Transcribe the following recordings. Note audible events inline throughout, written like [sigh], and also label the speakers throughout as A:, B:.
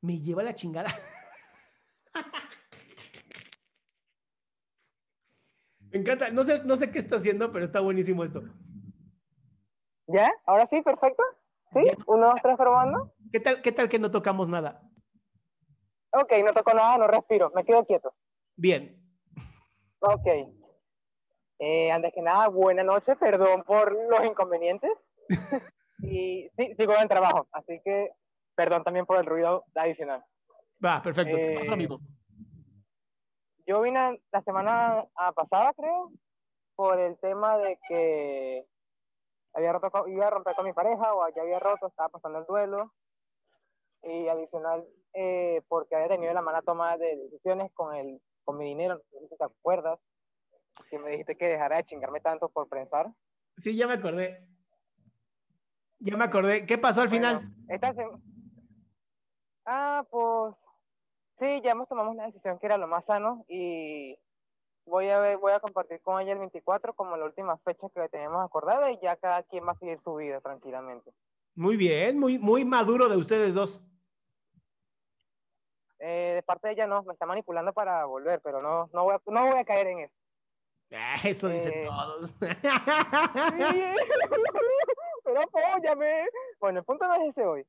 A: Me lleva la chingada. Me encanta. No sé, no sé qué está haciendo, pero está buenísimo esto.
B: ¿Ya? ¿Ahora sí? ¿Perfecto? ¿Sí?
A: Ya.
B: ¿Uno, dos, tres, probando?
A: ¿Qué tal, qué tal que no tocamos nada?
B: Ok, no toco nada, no respiro, me quedo quieto.
A: Bien.
B: Ok. Eh, antes que nada, buena noche, perdón por los inconvenientes. [laughs] y sí, sigo en trabajo, así que perdón también por el ruido adicional.
A: Va, perfecto. ¿Qué
B: Eh? Yo vine la semana pasada, creo, por el tema de que había roto con- iba a romper con mi pareja o ya había roto, estaba pasando el duelo. Y adicional, eh, porque había tenido la mala toma de decisiones con, el, con mi dinero, no sé si te acuerdas, que me dijiste que dejara de chingarme tanto por pensar.
A: Sí, ya me acordé. Ya me acordé. ¿Qué pasó al final?
B: Bueno, esta sema- Ah, pues sí, ya hemos tomado una decisión que era lo más sano y voy a ver, voy a compartir con ella el 24 como la última fecha que teníamos acordada y ya cada quien va a seguir su vida tranquilamente.
A: Muy bien, muy, muy maduro de ustedes dos.
B: Eh, de parte de ella no, me está manipulando para volver, pero no, no, voy, a, no voy a caer en eso.
A: Ah, Eso dicen
B: Eh.
A: todos. [laughs]
B: Sí, [laughs] pero apóyame. Bueno, el punto no es ese hoy.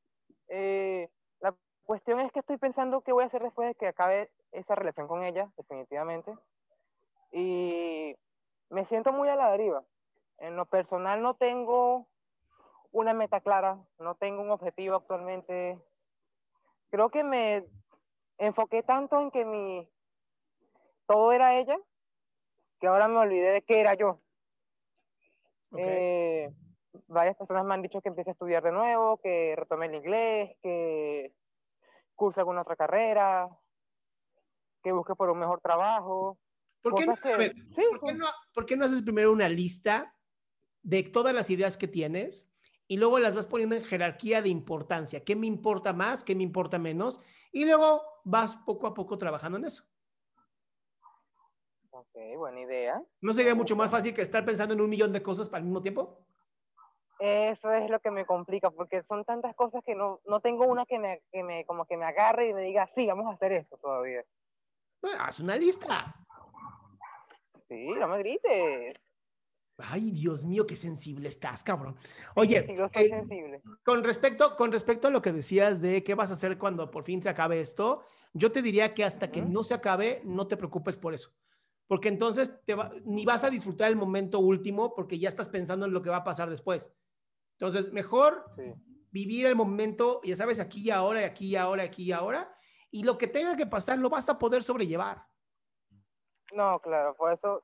B: Eh, la cuestión es que estoy pensando qué voy a hacer después de que acabe esa relación con ella, definitivamente. Y me siento muy a la deriva. En lo personal no tengo una meta clara, no tengo un objetivo actualmente. Creo que me enfoqué tanto en que mi todo era ella, que ahora me olvidé de qué era yo.
A: Ok.
B: Eh, varias personas me han dicho que empiece a estudiar de nuevo, que retome el inglés, que curse alguna otra carrera, que busque por un mejor trabajo.
A: ¿Por qué, no,
B: cosas que-
A: a ver,
B: sí,
A: ¿por qué
B: sí.
A: no- por qué no haces primero una lista de todas las ideas que tienes y luego las vas poniendo en jerarquía de importancia? ¿Qué me importa más? ¿Qué me importa menos? Y luego vas poco a poco trabajando en eso.
B: Ok, buena idea.
A: ¿No sería mucho más fácil que estar pensando en un millón de cosas al mismo tiempo?
B: Eso es lo que me complica, porque son tantas cosas que no, no tengo una que me, que me, como que me agarre y me diga, sí, vamos a hacer esto todavía.
A: Bueno, haz una lista.
B: Sí, no me grites.
A: Ay, Dios mío, qué sensible estás, cabrón. Oye,
B: Sí, lo soy
A: eh,
B: sensible.
A: Con respecto, con respecto a lo que decías de qué vas a hacer cuando por fin se acabe esto, yo te diría que hasta que no se acabe, no te preocupes por eso. Porque entonces te va- ni vas a disfrutar el momento último porque ya estás pensando en lo que va a pasar después. Entonces, mejor
B: Sí.
A: vivir el momento, ya sabes, aquí y ahora, aquí y ahora, aquí y ahora, y lo que tenga que pasar lo vas a poder sobrellevar.
B: No, claro, por eso.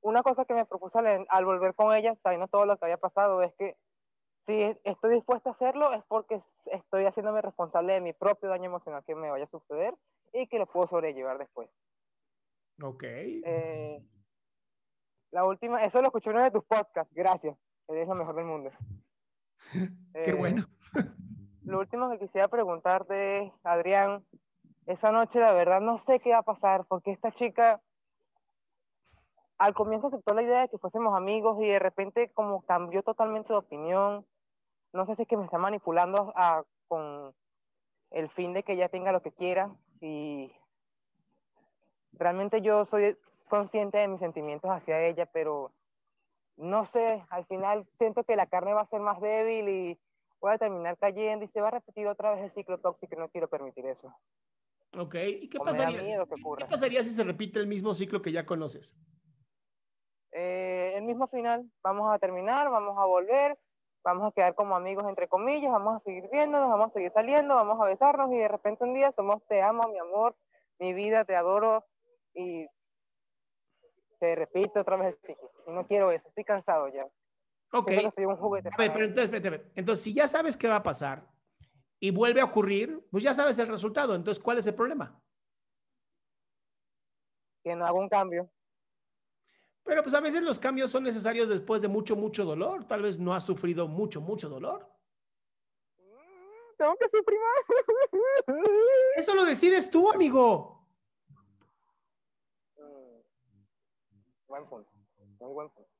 B: Una cosa que me propuse al, al volver con ella, sabiendo todo lo que había pasado, es que si estoy dispuesta a hacerlo es porque estoy haciéndome responsable de mi propio daño emocional que me vaya a suceder y que lo puedo sobrellevar después.
A: Ok.
B: Eh, la última, eso lo escuché en uno de tus podcasts, gracias, eres lo mejor del mundo. [laughs]
A: Qué
B: Eh,
A: bueno.
B: Lo último que quisiera preguntarte Adrián, esa noche la verdad no sé qué va a pasar, porque esta chica al comienzo aceptó la idea de que fuésemos amigos y de repente como cambió totalmente de opinión. No sé si es que me está manipulando a- con el fin de que ella tenga lo que quiera y realmente yo soy consciente de mis sentimientos hacia ella, pero no sé, al final siento que la carne va a ser más débil y voy a terminar cayendo y se va a repetir otra vez el ciclo tóxico y no quiero permitir eso.
A: Ok. ¿Y qué pasaría,
B: miedo que
A: qué pasaría si se repite el mismo ciclo que ya conoces?
B: Eh, el mismo final, vamos a terminar, vamos a volver, vamos a quedar como amigos entre comillas, vamos a seguir viéndonos, vamos a seguir saliendo, vamos a besarnos y de repente un día somos te amo, mi amor, mi vida, te adoro y se repite otra vez el ciclo. No quiero eso, estoy cansado ya.
A: Ok.
B: Siento que soy un juguete.
A: A ver,
B: para
A: pero entonces, espérate, espérate. entonces, si ya sabes qué va a pasar y vuelve a ocurrir, pues ya sabes el resultado. Entonces, ¿cuál es el problema?
B: que no haga un cambio.
A: Pero pues a veces los cambios son necesarios después de mucho, mucho dolor. Tal vez no has sufrido mucho, mucho dolor.
B: Mm, Tengo que sufrir más.
A: Eso lo decides tú, amigo.
B: Buen punto. Muy buen punto.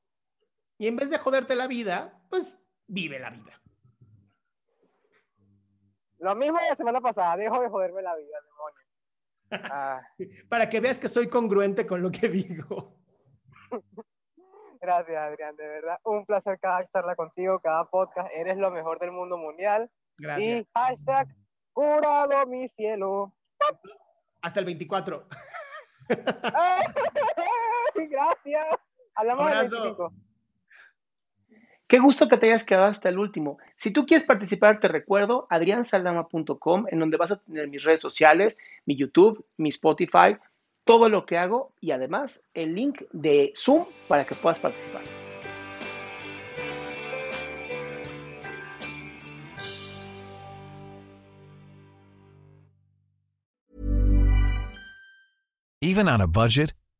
A: Y en vez de joderte la vida, pues vive la vida.
B: Lo mismo la semana pasada, dejo de joderme la vida, demonio. Ah, [laughs]
A: Para que veas que soy congruente con lo que digo. [laughs]
B: gracias, Adrián, de verdad. Un placer cada charla contigo, cada podcast. Eres lo mejor del mundo mundial.
A: Gracias.
B: Y hashtag curado mi cielo.
A: Hasta el 24. [laughs] [laughs]
B: Gracias. Hablamos
A: Abrazo.
B: 25.
C: Qué gusto que te hayas quedado hasta el último. Si tú quieres participar, te recuerdo adriansaldama.com, en donde vas a tener mis redes sociales, mi YouTube, mi Spotify, todo lo que hago y además el link de Zoom para que puedas participar.
D: Even on a budget,